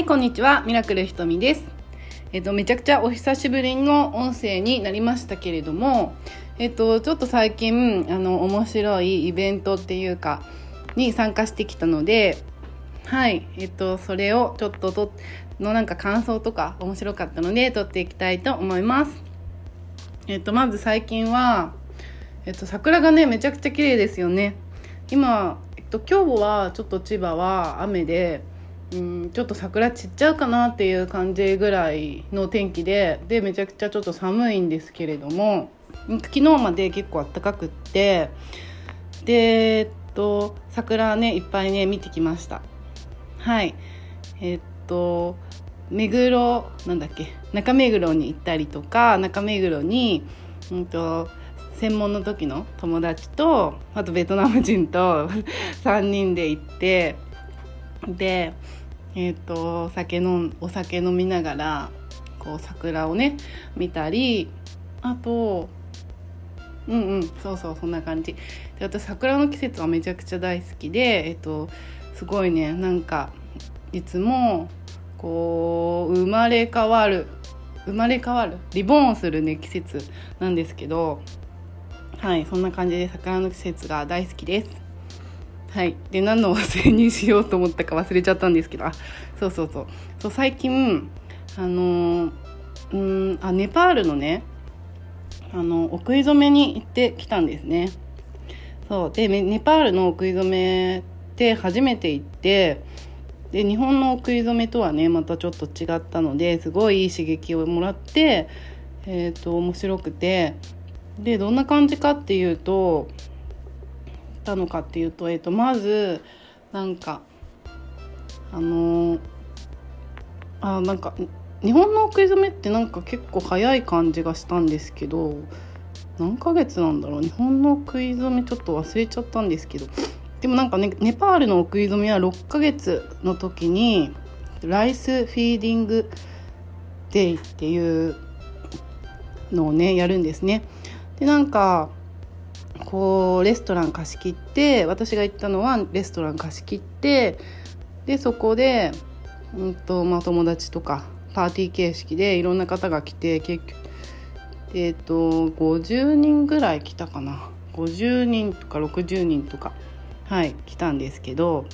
はいこんにちは。ミラクルひとみです。えっとめちゃくちゃお久しぶりの音声になりましたけれどもえっとちょっと最近あの面白いイベントっていうかに参加してきたのではいえっとそれをちょっととのなんか感想とか面白かったので撮っていきたいと思います。えっとまず最近はえっと桜がねめちゃくちゃ綺麗ですよね。今えっと今日はちょっと千葉は雨でうんちょっと桜散っちゃうかなっていう感じぐらいの天気ででめちゃくちゃちょっと寒いんですけれども昨日まで結構暖かくってでえっと桜ねいっぱいね見てきました。はい。えっと目黒なんだっけ中目黒に行ったりとか中目黒に、うんと、専門の時の友達とあとベトナム人と 3人で行ってでえーと、お酒のお酒飲みながらこう桜をね見たりあとうんうんそうそうそんな感じ。で私桜の季節はめちゃくちゃ大好きでえっ、ー、とすごいねなんかいつもこう生まれ変わる生まれ変わるリボンをするね季節なんですけどはいそんな感じで桜の季節が大好きです。はい。で何の忘れにしようと思ったか忘れちゃったんですけど。あそうそうそう。そう最近あのうんあネパールのねあのお食い初めに行ってきたんですね。そう。でネパールのお食い初めって初めて行ってで日本のお食い初めとはねまたちょっと違ったのですごいいい刺激をもらってえっ、ー、と面白くて。でどんな感じかっていうとたのかっていうと、えー、とまずなんかあのー、あなんか日本の送り初めってなんか結構早い感じがしたんですけど何ヶ月なんだろう？日本の食い初めちょっと忘れちゃったんですけどでもなんかねネパールの送り初めは6ヶ月の時にライスフィーディングデイっていうのをねやるんですね。でなんかこうレストラン貸し切って私が行ったのはレストラン貸し切ってでそこで、うんとまあ、友達とかパーティー形式でいろんな方が来て結局えっ、ー、と50人ぐらい来たかな。50人とか60人とかはい来たんですけど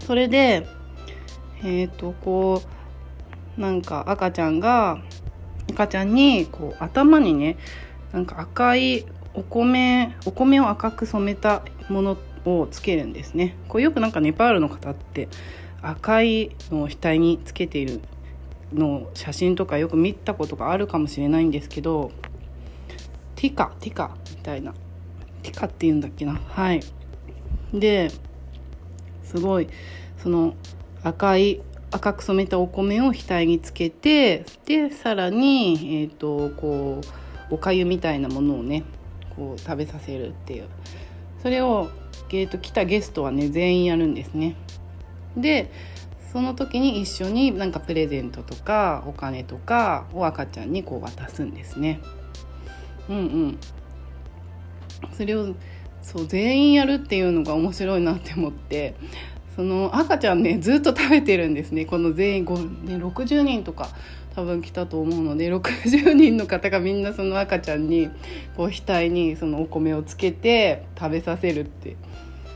それでえっ、ー、とこうなんか赤ちゃんが赤ちゃんにこう頭にねなんか赤いお米お米を赤く染めたものをつけるんですね。これよくなんかネパールの方って赤いのを額につけているの写真とかよく見たことがあるかもしれないんですけどティカティカみたいな。ティカって言うんだっけな。はい。ですごいその赤い赤く染めたお米を額につけてでさらにえっ、ー、とこうおかゆみたいなものをねこう食べさせるっていう。それを、えーと、来たゲストはね全員やるんですね。でその時に一緒になんかプレゼントとかお金とかを赤ちゃんにこう渡すんですね。うんうん。それをそう全員やるっていうのが面白いなって思って。その赤ちゃんねずっと食べてるんですね。この全員5、ね、60人とか多分来たと思うので60人の方がみんなその赤ちゃんにこう額にそのお米をつけて食べさせるって。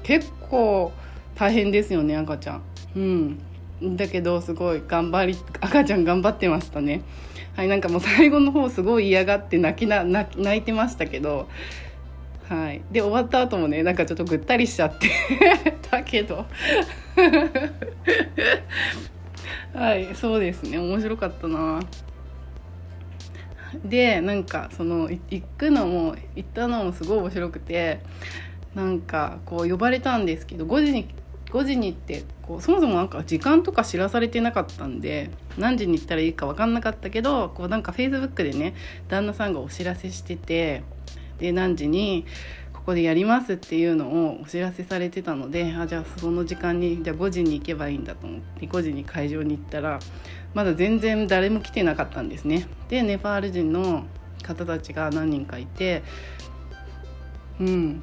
結構大変ですよね赤ちゃん。うん。だけどすごい頑張り赤ちゃん頑張ってましたね。はいなんかもう最後の方すごい嫌がって泣きな泣いてましたけど。はい。で終わった後もねなんかちょっとぐったりしちゃって。だけど。はいそうですね。面白かったな。でなんかその行くのも行ったのもすごい面白くてなんかこう呼ばれたんですけど5時に5時に行ってこうそもそもなんか時間とか知らされてなかったんで何時に行ったらいいか分かんなかったけどこうなんかフェイスブックでね旦那さんがお知らせしててで何時にこでやりますっていうのをお知らせされてたのであじゃあその時間にじゃあ5時に行けばいいんだと思って5時に会場に行ったらまだ全然誰も来てなかったんですね。でネパール人の方たちが何人かいてうん。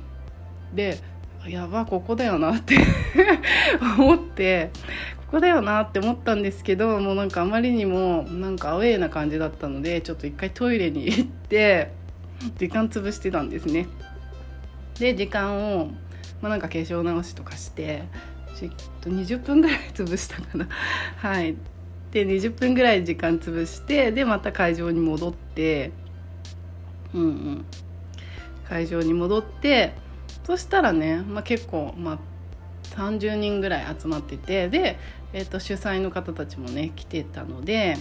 でやばここだよなって 思ってここだよなって思ったんですけどもうなんかあまりにもなんかアウェーな感じだったのでちょっと一回トイレに行って時間潰してたんですね。で時間を、まあ、なんか化粧直しとかしてと20分ぐらい潰したかな。はい。で20分ぐらい時間潰してでまた会場に戻ってうんうん。会場に戻ってそしたらね、まあ、結構、まあ、30人ぐらい集まっててで、えーと、主催の方たちもね来てたので、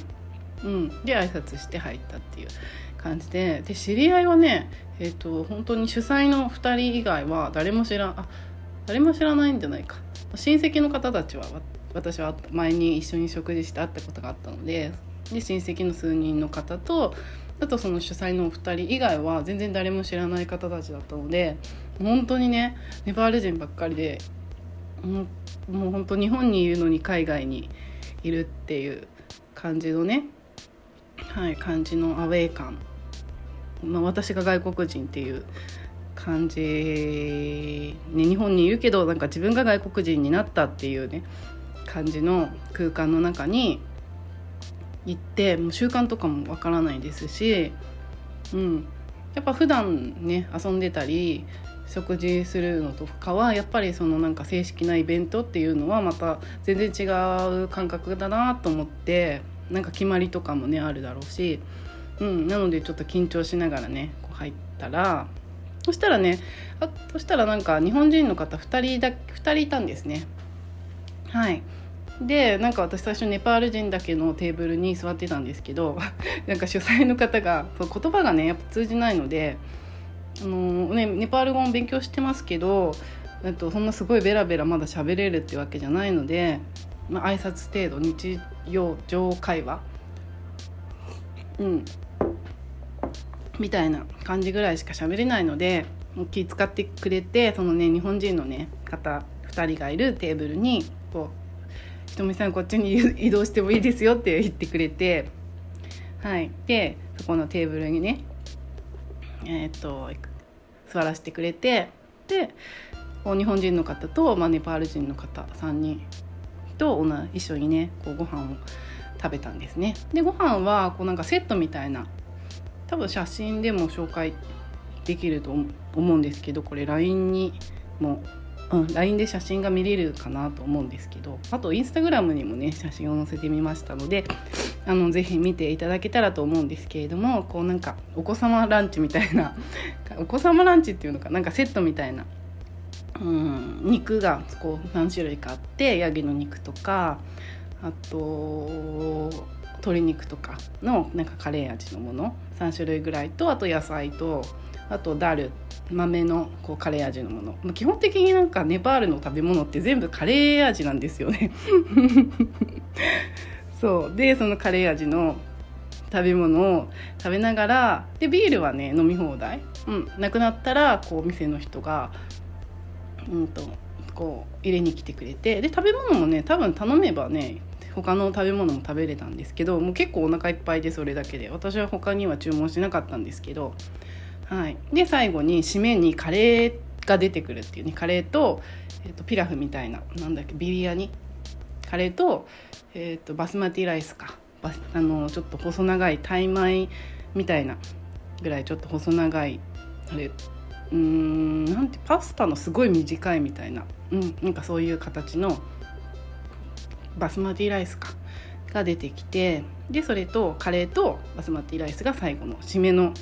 うん、で挨拶して入ったっていう。感じでで知り合いはね、えーと、本当に主催の2人以外は誰も知らあ誰も知らないんじゃないか。親戚の方たちは私は前に一緒に食事して会ったことがあったのでで親戚の数人の方とあとその主催のお二人以外は全然誰も知らない方たちだったので本当にねネパール人ばっかりでもうもう本当日本にいるのに海外にいるっていう感じのねはい感じのアウェー感、まあ、私が外国人っていう感じ、ね、日本にいるけどなんか自分が外国人になったっていうね感じの空間の中に行ってもう習慣とかもわからないですし、うん、やっぱ普段ね遊んでたり食事するのとかはやっぱりそのなんか正式なイベントっていうのはまた全然違う感覚だなと思ってなんか決まりとかもねあるだろうし、うん、なのでちょっと緊張しながらねこう入ったらそしたらねあそしたらなんか日本人の方2人だ2人いたんですね。はい。でなんか私最初ネパール人だけのテーブルに座ってたんですけど なんか主催の方が言葉がねやっぱ通じないのであのね、ネパール語も勉強してますけどとそんなすごいベラベラまだ喋れるってわけじゃないので、まあ、挨拶程度日常会話。うん。みたいな感じぐらいしか喋れないので気遣ってくれてそのね日本人のね方2人がいるテーブルにこう「ひとみさんこっちに移動してもいいですよ」って言ってくれてはい。でそこのテーブルにねえーと、座らせてくれてで日本人の方と、まあ、ネパール人の方3人と一緒にねこうご飯を食べたんですね。でご飯はこうなんかセットみたいな多分写真でも紹介できると思うんですけどこれ LINE にもうん、LINE で写真が見れるかなと思うんですけどあとインスタグラムにもね写真を載せてみましたのであのぜひ見ていただけたらと思うんですけれどもこうなんかお子様ランチみたいな お子様ランチっていうのかなんかセットみたいな、うん、肉がこう何種類かあってヤギの肉とかあと鶏肉とかのなんかカレー味のもの3種類ぐらいとあと野菜とあとダル豆のこうカレー味のもの、まあ、基本的になんかネパールの食べ物って全部カレー味なんですよね。そう。でそのカレー味の食べ物を食べながらでビールはね飲み放題、うん、なくなったらこう店の人が、うんと、こう入れに来てくれて。で食べ物もね多分頼めばね他の食べ物も食べれたんですけどもう結構お腹いっぱいでそれだけで私は他には注文しなかったんですけどはい、で最後に締めにカレーが出てくるっていうねカレーと,、えーと、ピラフみたいななんだっけビリヤニ。カレーと,、えーと、バスマティライスか。バスあのちょっと細長いタイ米みたいなぐらいちょっと細長いあれうーんなんてパスタのすごい短いみたいな、うん、なんかそういう形のバスマティライスかが出てきてでそれとカレーとバスマティライスが最後の締めの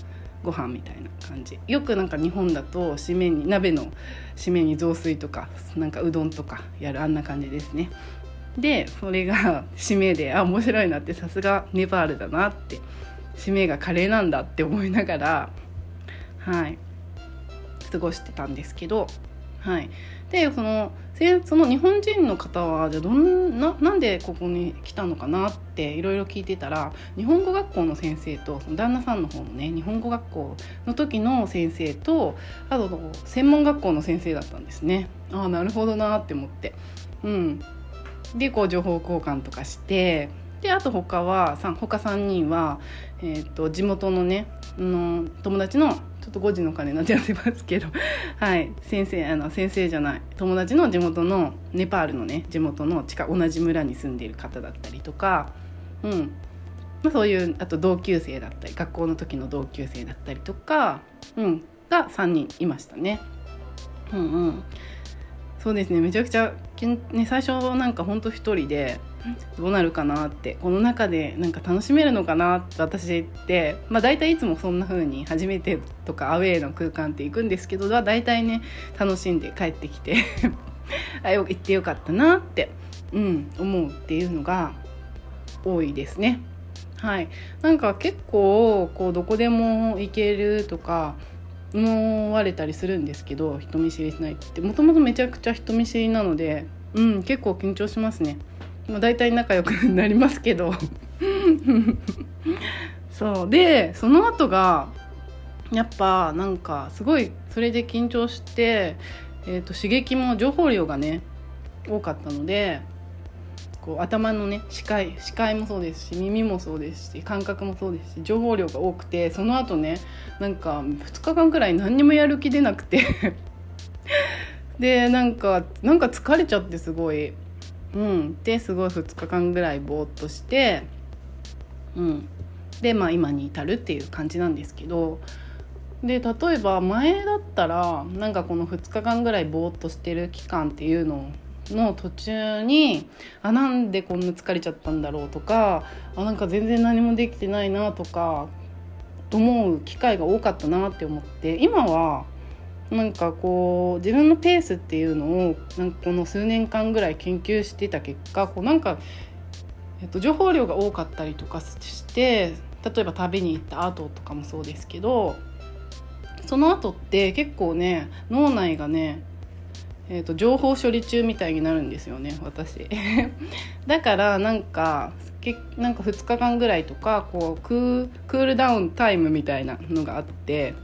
ご飯みたいな感じ。よくなんか日本だと締めに鍋の締めに雑炊とかなんかうどんとかやるあんな感じですね。でそれが 締めであ面白いなってさすがネパールだなって締めがカレーなんだって思いながらはい過ごしてたんですけどはい。でそのでその日本人の方はじゃあどんななんでここに来たのかなっていろいろ聞いてたら日本語学校の先生とその旦那さんの方のね日本語学校の時の先生とあと専門学校の先生だったんですね。ああなるほどなって思って。うん。でこう情報交換とかしてであと他は他3人は、えーと、地元のねの友達のちょっと5時の鐘になっちゃってますけど。はい。先生あの先生じゃない。友達の地元のネパールのね地元の近同じ村に住んでいる方だったりとか。うん。まあ、そういうあと同級生だったり学校の時の同級生だったりとか、うん、が3人いましたね。うんうん、そうですね。めちゃくちゃ、ね、最初なんかほんと一人でどうなるかなってこの中でなんか楽しめるのかなって私ってまあ大体いつもそんな風に初めてとかアウェーの空間って行くんですけど大体ね楽しんで帰ってきて あ行ってよかったなって、うん、思うっていうのが多いですね。はい、なんか結構こうどこでも行けるとか思われたりするんですけど人見知りしないってもともとめちゃくちゃ人見知りなので、うん、結構緊張しますね。まあ、大体仲良く なりますけど。そう。でその後がやっぱなんかすごいそれで緊張して、えーと刺激も情報量がね多かったのでこう頭のね視界視界もそうですし耳もそうですし感覚もそうですし情報量が多くてその後ねなんか2日間くらい何にもやる気出なくて。でなんかなんか疲れちゃってすごい。うん。ですごい2日間ぐらいぼーっとしてうん。でまあ今に至るっていう感じなんですけどで例えば前だったらなんかこの2日間ぐらいぼーっとしてる期間っていうのの途中にあなんでこんな疲れちゃったんだろうとかあなんか全然何もできてないなとかと思う機会が多かったなって思って今はなんかこう自分のペースっていうのをなんかこの数年間ぐらい研究してた結果こうなんか、えっと、情報量が多かったりとかして例えば旅に行った後とかもそうですけどその後って結構ね脳内がねえーと、情報処理中みたいになるんですよね私。だからなんかけなんか2日間ぐらいとかこうクールダウンタイムみたいなのがあって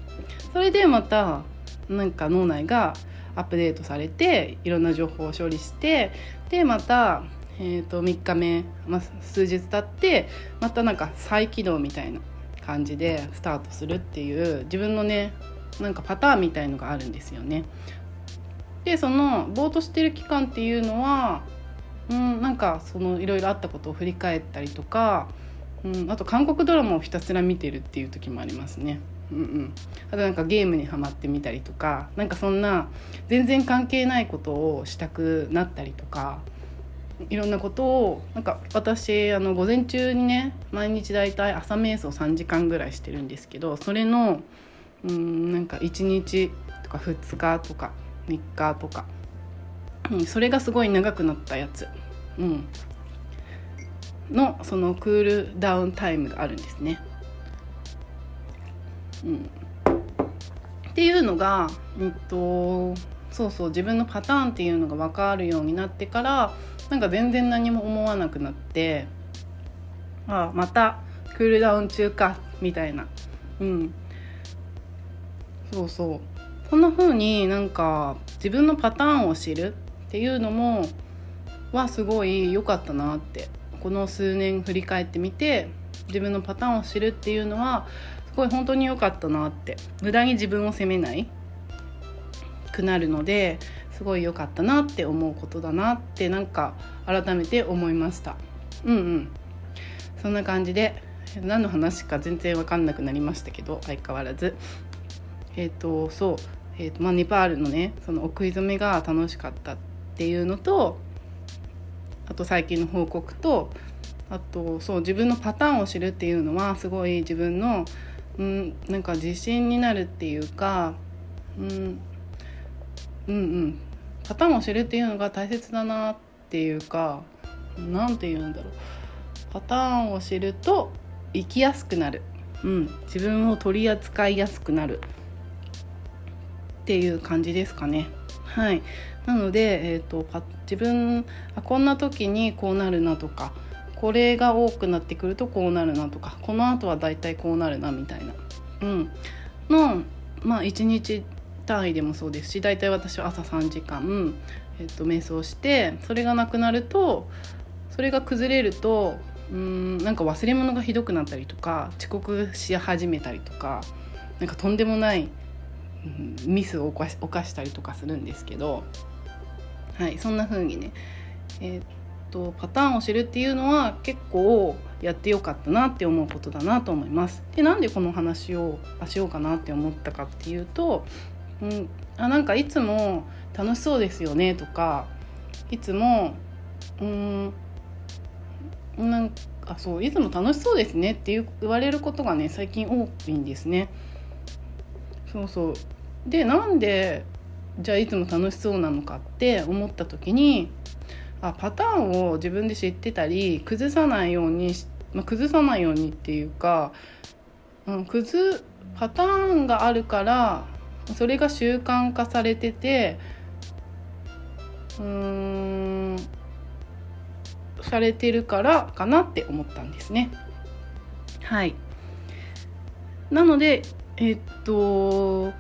それでまたなんか脳内がアップデートされていろんな情報を処理してでまた、えーと、3日目、まあ、数日経ってまたなんか再起動みたいな感じでスタートするっていう自分のねなんかパターンみたいのがあるんですよね。でそのぼーっとしてる期間っていうのは、うん、なんかそのいろいろあったことを振り返ったりとか、うん、あと韓国ドラマをひたすら見てるっていう時もありますね。うんうん、あとなんかゲームにはまってみたりとかなんかそんな全然関係ないことをしたくなったりとかいろんなことをなんか私あの午前中にね毎日だいたい朝瞑想3時間ぐらいしてるんですけどそれのうんなんか1日とか2日とか3日とか、うん、それがすごい長くなったやつ、うん、のそのクールダウンタイムがあるんですね。うん、っていうのが、えっと、そうそう自分のパターンっていうのが分かるようになってからなんか全然何も思わなくなってあまたクールダウン中かみたいな。うん。そうそう。こんな風になんか自分のパターンを知るっていうのもはすごい良かったなって。この数年振り返ってみて自分のパターンを知るっていうのはすごい本当に良かったなって。無駄に自分を責めないくなるのですごい良かったなって思うことだなってなんか改めて思いました。うんうん。そんな感じで何の話か全然分かんなくなりましたけど相変わらず。えっ、ー、とそう。えーとまあ、ネパールのねそのお食い初めが楽しかったっていうのとあと最近の報告とあとそう自分のパターンを知るっていうのはすごい自分の、うん、なんか自信になるっていうか、うん、うんうん。パターンを知るっていうのが大切だなっていうか何て言うんだろう。パターンを知ると生きやすくなる、うん、自分を取り扱いやすくなるっていう感じですかね。はい、なので、えーと、自分あこんな時にこうなるなとかこれが多くなってくるとこうなるなとかこの後はだいたいこうなるなみたいな、うん、の、まあ、1日単位でもそうですし大体私は朝3時間、えーと、瞑想してそれがなくなるとそれが崩れるとうんなんか忘れ物がひどくなったりとか遅刻し始めたりとかなんかとんでもない、うん、ミスを犯したりとかするんですけどはいそんな風にねえー、っとパターンを知るっていうのは結構やってよかったなって思うことだなと思います。でなんでこの話をしようかなって思ったかっていうと、うん、あなんかいつも楽しそうですよねとかいつもうんなんかそういつも楽しそうですねって言われることがね最近多いんですね。そうそうでなんでじゃあいつも楽しそうなのかって思った時にあパターンを自分で知ってたり崩さないように、まあ、崩さないようにっていうか、うん、崩パターンがあるからそれが習慣化されててうーんされてるからかなって思ったんですね。はいなのでえっと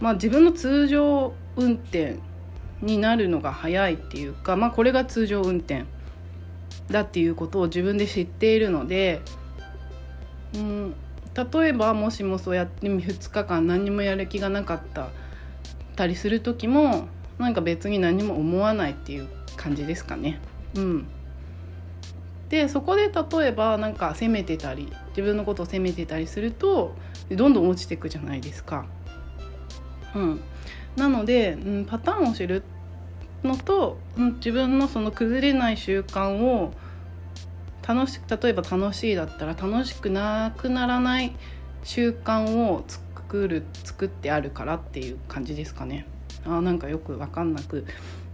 まあ自分の通常運転になるのが早いっていうか、まあ、これが通常運転だっていうことを自分で知っているので、うん、例えばもしもそうやって2日間何もやる気がなかったたりする時もなんか別に何も思わないっていう感じですかね。うん、でそこで例えばなんか責めてたり自分のことを責めてたりするとどんどん落ちていくじゃないですか。うん、なので、うん、パターンを知るのと、うん、自分のその崩れない習慣を楽しく例えば楽しいだったら楽しくなくならない習慣を作る作ってあるからっていう感じですかね。あなんかよく分かんなく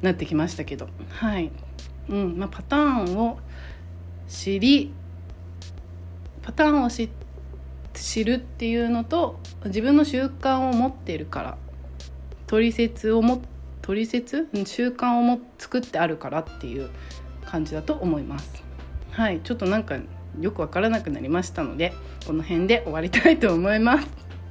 なってきましたけどはい、うんまあ、パターンを知りパターンを知知るっていうのと自分の習慣を持っているから取説をも取説？習慣をも作ってあるからっていう感じだと思います。はい。ちょっとなんかよくわからなくなりましたのでこの辺で終わりたいと思います。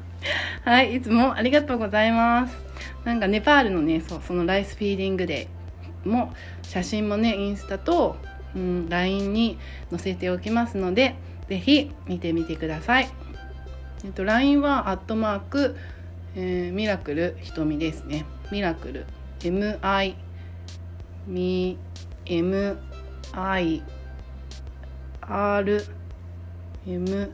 はい。いつもありがとうございます。なんかネパールのねそうその rice feeding day も写真もねインスタと、うん、LINE に載せておきますので是非見てみてください。えっと、LINE はアットマークえー、ミラクル瞳ですねミラクル MI ミ MI R M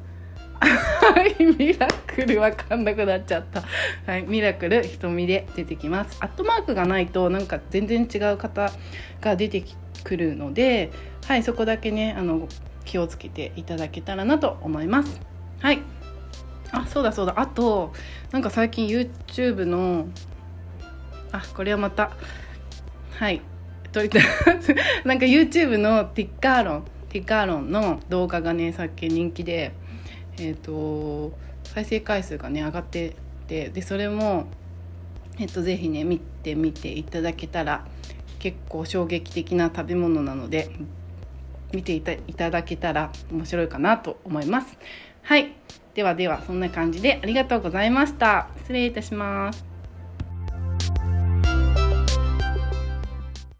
ミラクルわかんなくなっちゃった。はい、ミラクル瞳で出てきます。アットマークがないとなんか全然違う方が出てくるので、はい、そこだけね、あの、気をつけていただけたらなと思います。はい。あそうだそうだ。あとなんか最近 YouTube のあこれはまたはい。といた なんか YouTube のティッカーロンティッカーロンの動画がねさっき人気でえっ、ー、と再生回数がね上がっててでそれもえっ、ー、とぜひね見てみていただけたら結構衝撃的な食べ物なので見ていただけたら面白いかなと思います。はい。ではではそんな感じでありがとうございました。失礼いたします。